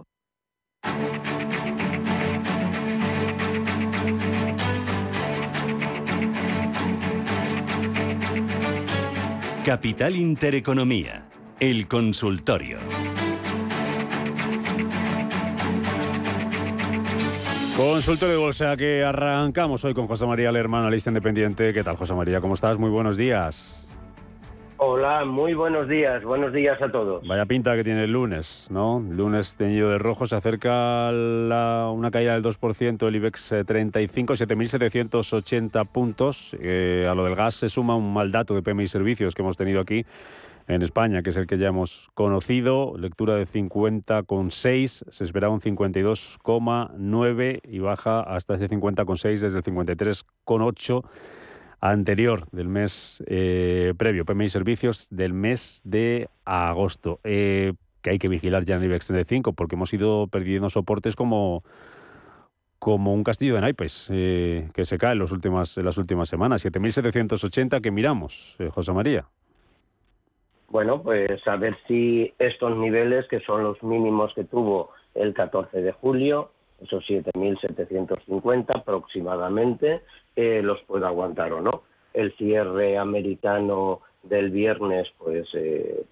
Capital Intereconomía, el consultorio. Consultorio de bolsa que arrancamos hoy con José María Lerman, analista independiente. ¿Qué tal, José María? ¿Cómo estás? Muy buenos días. Hola, muy buenos días. Buenos días a todos. Vaya pinta que tiene el lunes, ¿no? lunes teñido de rojo. Se acerca la, una caída del 2% el IBEX 35, 7.780 puntos. Eh, a lo del gas se suma un mal dato de PMI Servicios que hemos tenido aquí en España, que es el que ya hemos conocido. Lectura de 50,6. Se esperaba un 52,9 y baja hasta ese 50,6 desde el 53,8 anterior del mes eh, previo, PMI Servicios del mes de agosto, eh, que hay que vigilar ya en el IBEX 35 porque hemos ido perdiendo soportes como, como un castillo de naipes eh, que se cae en, los últimas, en las últimas semanas. 7.780 que miramos, José María. Bueno, pues a ver si estos niveles, que son los mínimos que tuvo el 14 de julio, esos 7.750 aproximadamente, eh, los puede aguantar o no. El cierre americano del viernes pues eh,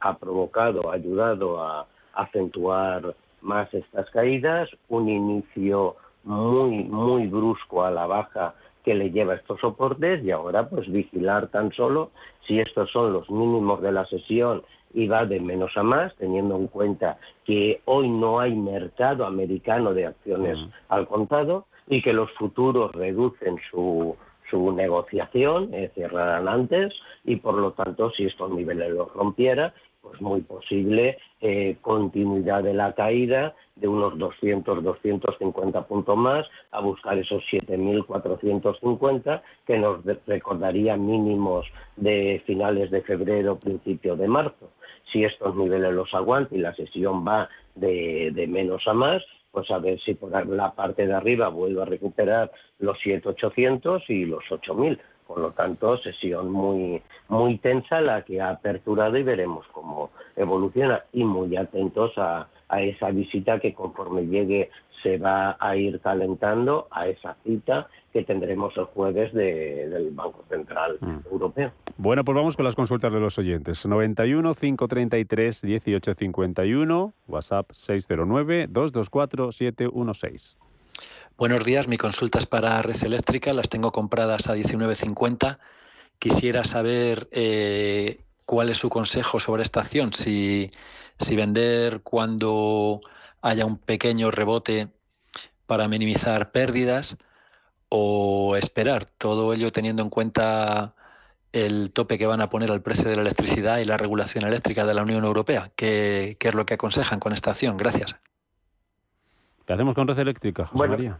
ha, provocado, ha ayudado a acentuar más estas caídas, un inicio muy, muy brusco a la baja que le lleva estos soportes y ahora pues vigilar tan solo si estos son los mínimos de la sesión y va de menos a más, teniendo en cuenta que hoy no hay mercado americano de acciones al contado y que los futuros reducen su, su negociación, eh, cerrarán antes y por lo tanto si estos niveles los rompiera, pues muy posible eh, continuidad de la caída de unos 200, 250 puntos más a buscar esos 7.450 que nos recordaría mínimos de finales de febrero, principio de marzo. Si estos niveles los aguanta y la sesión va de, menos a más, pues a ver si por la parte de arriba vuelve a recuperar los 7.800 y los 8.000. Por lo tanto, sesión muy, muy tensa la que ha aperturado y veremos cómo evoluciona. Y muy atentos a esa visita que conforme llegue se va a ir calentando a esa cita que tendremos el jueves del Banco Central mm. Europeo. Bueno, pues vamos con las consultas de los oyentes. 91 533 1851, WhatsApp 609 224 716. Buenos días, mi consulta es para Red Eléctrica, las tengo compradas a 19.50. Quisiera saber eh, cuál es su consejo sobre esta acción, si, si vender cuando haya un pequeño rebote para minimizar pérdidas o esperar, todo ello teniendo en cuenta el tope que van a poner al precio de la electricidad y la regulación eléctrica de la Unión Europea. ¿Qué, es lo que aconsejan con esta acción? Gracias. ¿Qué hacemos con red eléctrica, José María?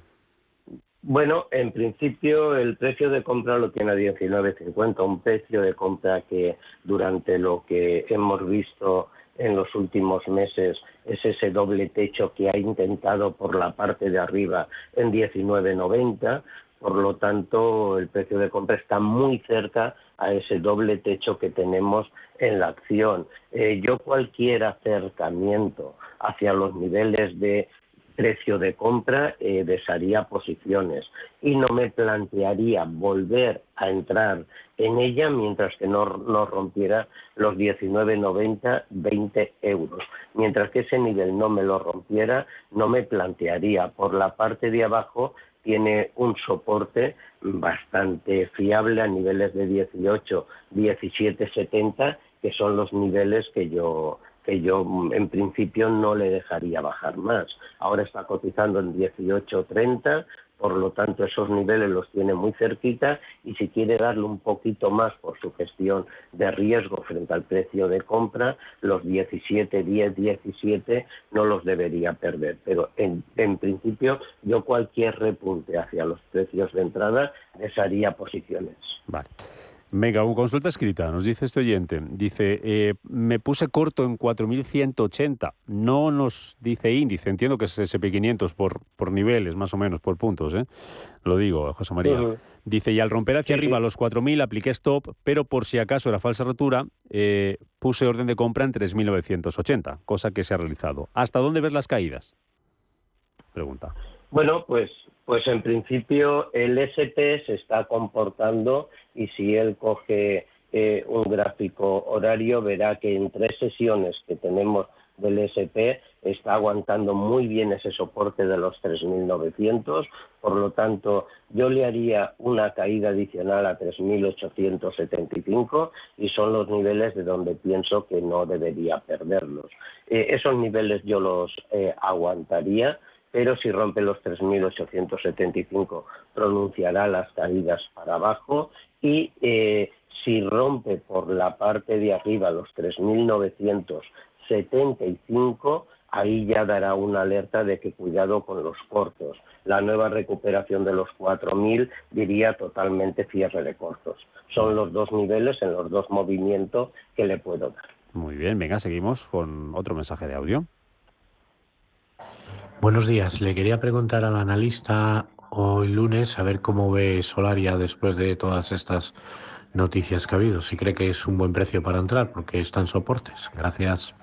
Bueno, en principio el precio de compra lo tiene a 19.50, un precio de compra que durante lo que hemos visto en los últimos meses es ese doble techo que ha intentado por la parte de arriba en 19.90. Por lo tanto, el precio de compra está muy cerca a ese doble techo que tenemos en la acción. Eh, yo cualquier acercamiento hacia los niveles de precio de compra eh, desharía posiciones y no me plantearía volver a entrar en ella mientras que no, no rompiera los 19,90, 20 euros. Mientras que ese nivel no me lo rompiera, no me plantearía. Por la parte de abajo tiene un soporte bastante fiable a niveles de 18, 17, 70, que son los niveles que yo que yo mm, en principio no le dejaría bajar más. Ahora está cotizando en 18.30, por lo tanto esos niveles los tiene muy cerquita y si quiere darle un poquito más por su gestión de riesgo frente al precio de compra, los 17, 10, 17 no los debería perder. Pero en, en principio yo cualquier repunte hacia los precios de entrada les haría posiciones. Vale. Venga, una consulta escrita. Nos dice este oyente. Dice, eh, me puse corto en 4.180. No nos dice índice. Entiendo que es SP500 por, por niveles, más o menos, por puntos. ¿eh? Lo digo, José María. Dice, y al romper hacia arriba los 4.000 apliqué stop, pero por si acaso era falsa rotura, eh, puse orden de compra en 3.980, cosa que se ha realizado. ¿Hasta dónde ves las caídas? Pregunta. Bueno, pues pues en principio el SP se está comportando y si él coge eh, un gráfico horario verá que en tres sesiones que tenemos del SP está aguantando muy bien ese soporte de los 3.900, por lo tanto yo le haría una caída adicional a 3.875 y son los niveles de donde pienso que no debería perderlos. Eh, esos niveles yo los eh, aguantaría pero si rompe los 3.875 pronunciará las caídas para abajo y eh, si rompe por la parte de arriba los 3.975 ahí ya dará una alerta de que cuidado con los cortos. La nueva recuperación de los 4.000 diría totalmente cierre de cortos. Son los dos niveles en los dos movimientos que le puedo dar. Muy bien, venga, seguimos con otro mensaje de audio. Buenos días. Le quería preguntar al analista hoy lunes a ver cómo ve Solaria después de todas estas noticias que ha habido. Si cree que es un buen precio para entrar, porque están soportes. Gracias.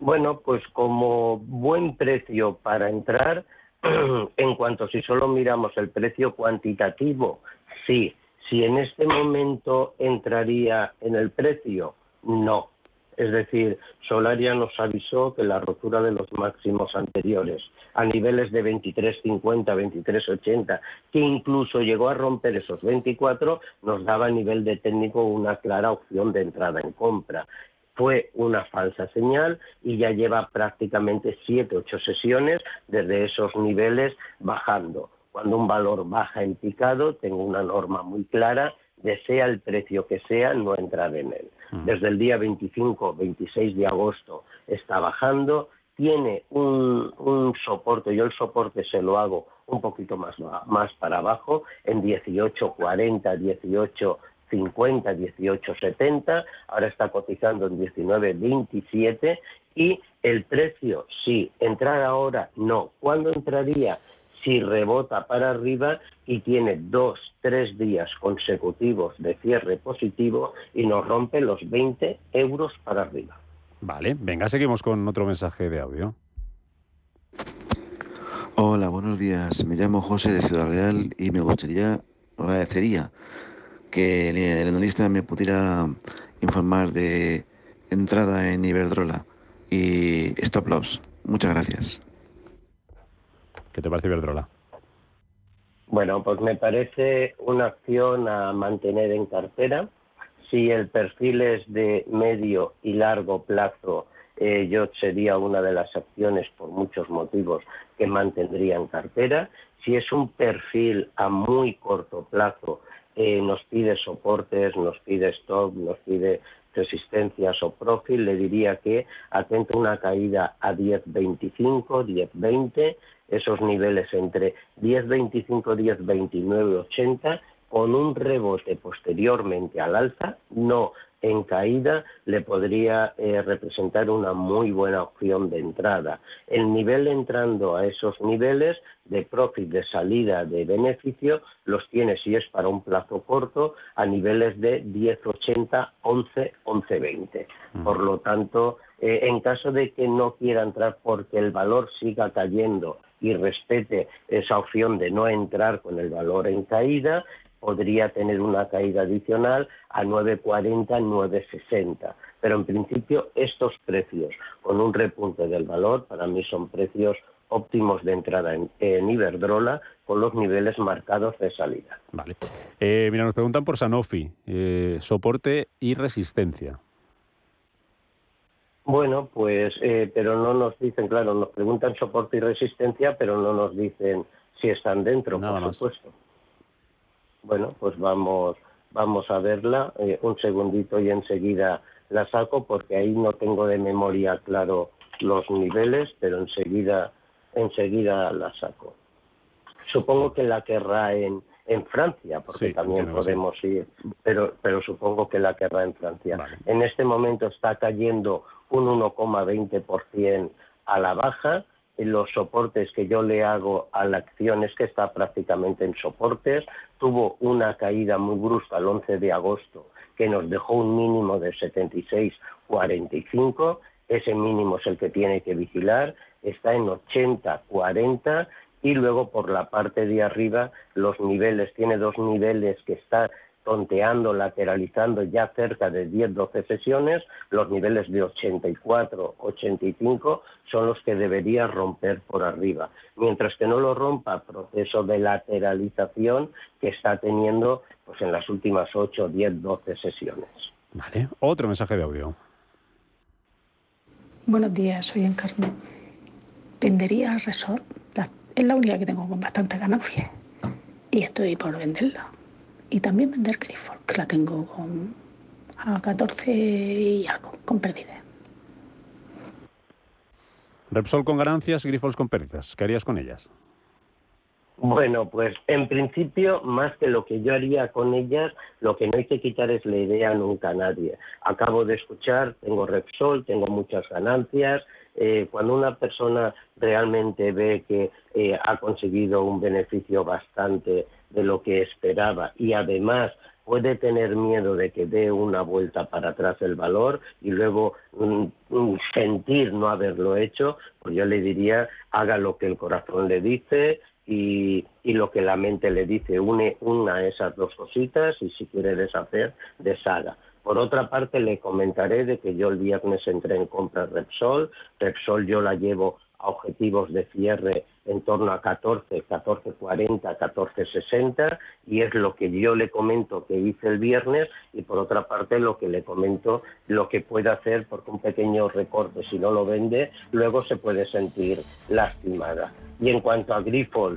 Bueno, pues como buen precio para entrar, en cuanto si solo miramos el precio cuantitativo, sí. Si en este momento entraría en el precio, no es decir, Solaria nos avisó que la rotura de los máximos anteriores a niveles de 23.50, 23.80, que incluso llegó a romper esos 24, nos daba a nivel de técnico una clara opción de entrada en compra fue una falsa señal y ya lleva prácticamente 7, 8 sesiones desde esos niveles bajando. Cuando un valor baja en picado, tengo una norma muy clara desea el precio que sea, no entrar en él. Mm. Desde el día 25, 26 de agosto está bajando, tiene un, soporte, yo el soporte se lo hago un poquito más, más para abajo, en 18.40, 18.50, 18.70, ahora está cotizando en 19.27 y el precio, sí, entrar ahora, no. ¿Cuándo entraría? Si rebota para arriba y tiene dos, tres días consecutivos de cierre positivo y nos rompe los 20 euros para arriba. Vale, venga, seguimos con otro mensaje de audio. Hola, buenos días. Me llamo José de Ciudad Real y me gustaría, agradecería que el analista me pudiera informar de entrada en Iberdrola y stop loss. Muchas gracias. ¿Qué te parece Iberdrola? Bueno, pues me parece una acción a mantener en cartera. Si el perfil es de medio y largo plazo, eh, yo sería una de las acciones por muchos motivos que mantendría en cartera. Si es un perfil a muy corto plazo, eh, nos pide soportes, nos pide stop, nos pide resistencias o profil, le diría que atenta una caída a 10.25, 10.20 esos niveles entre 10.25, 10.29, 80 con un rebote posteriormente al alza, no en caída, le podría eh, representar una muy buena opción de entrada. El nivel entrando a esos niveles de profit, de salida, de beneficio, los tiene, si es para un plazo corto, a niveles de 10.80, 11, 11.20. Por lo tanto, Eh, en caso de que no quiera entrar porque el valor siga cayendo y respete esa opción de no entrar con el valor en caída, podría tener una caída adicional a 9,40, 9,60. Pero en principio estos precios, con un repunte del valor, para mí son precios óptimos de entrada en, Iberdrola con los niveles marcados de salida. Vale. Eh, mira, nos preguntan por Sanofi, eh, soporte y resistencia. Bueno, pues, eh, pero no nos dicen, claro, nos preguntan soporte y resistencia, pero no nos dicen si están dentro, por supuesto. Bueno, pues vamos, vamos a verla eh, un segundito y enseguida la saco porque ahí no tengo de memoria claro los niveles, pero enseguida, enseguida la saco. Supongo que la querrá en, en Francia, porque también podemos ir, pero, pero supongo que la querrá en Francia. En este momento está cayendo un 1,20% a la baja. Los soportes que yo le hago a la acción es que está prácticamente en soportes. Tuvo una caída muy brusca el 11 de agosto que nos dejó un mínimo de 76,45. Ese mínimo es el que tiene que vigilar. Está en 80,40 y luego por la parte de arriba los niveles, tiene dos niveles que está tonteando, lateralizando ya cerca de 10-12 sesiones, los niveles de 84-85 son los que debería romper por arriba. Mientras que no lo rompa, proceso de lateralización que está teniendo pues, en las últimas 8, 10, 12 sesiones. Vale, otro mensaje de audio. Buenos días, soy Encarno. Vendería Resort, es la única que tengo con bastante ganancia y estoy por venderla y también vender Grifols, que la tengo con a 14 y algo, con pérdidas. Repsol con ganancias, Grifols con pérdidas. ¿Qué harías con ellas? Bueno, pues en principio, más que lo que yo haría con ellas, lo que no hay que quitar es la idea nunca a nadie. Acabo de escuchar, tengo Repsol, tengo muchas ganancias. Eh, cuando una persona realmente ve que eh, ha conseguido un beneficio bastante de lo que esperaba y además puede tener miedo de que dé una vuelta para atrás el valor y luego mm, mm, sentir no haberlo hecho, pues yo le diría haga lo que el corazón le dice y, y lo que la mente le dice, une una de esas dos cositas y si quiere deshacer, deshaga. Por otra parte, le comentaré de que yo el viernes entré en compra Repsol. Repsol yo la llevo a objetivos de cierre en torno a 14, 14.40, 14.60 y es lo que yo le comento que hice el viernes y por otra parte lo que le comento lo que puede hacer porque un pequeño recorte si no lo vende luego se puede sentir lastimada. Y en cuanto a Grifols,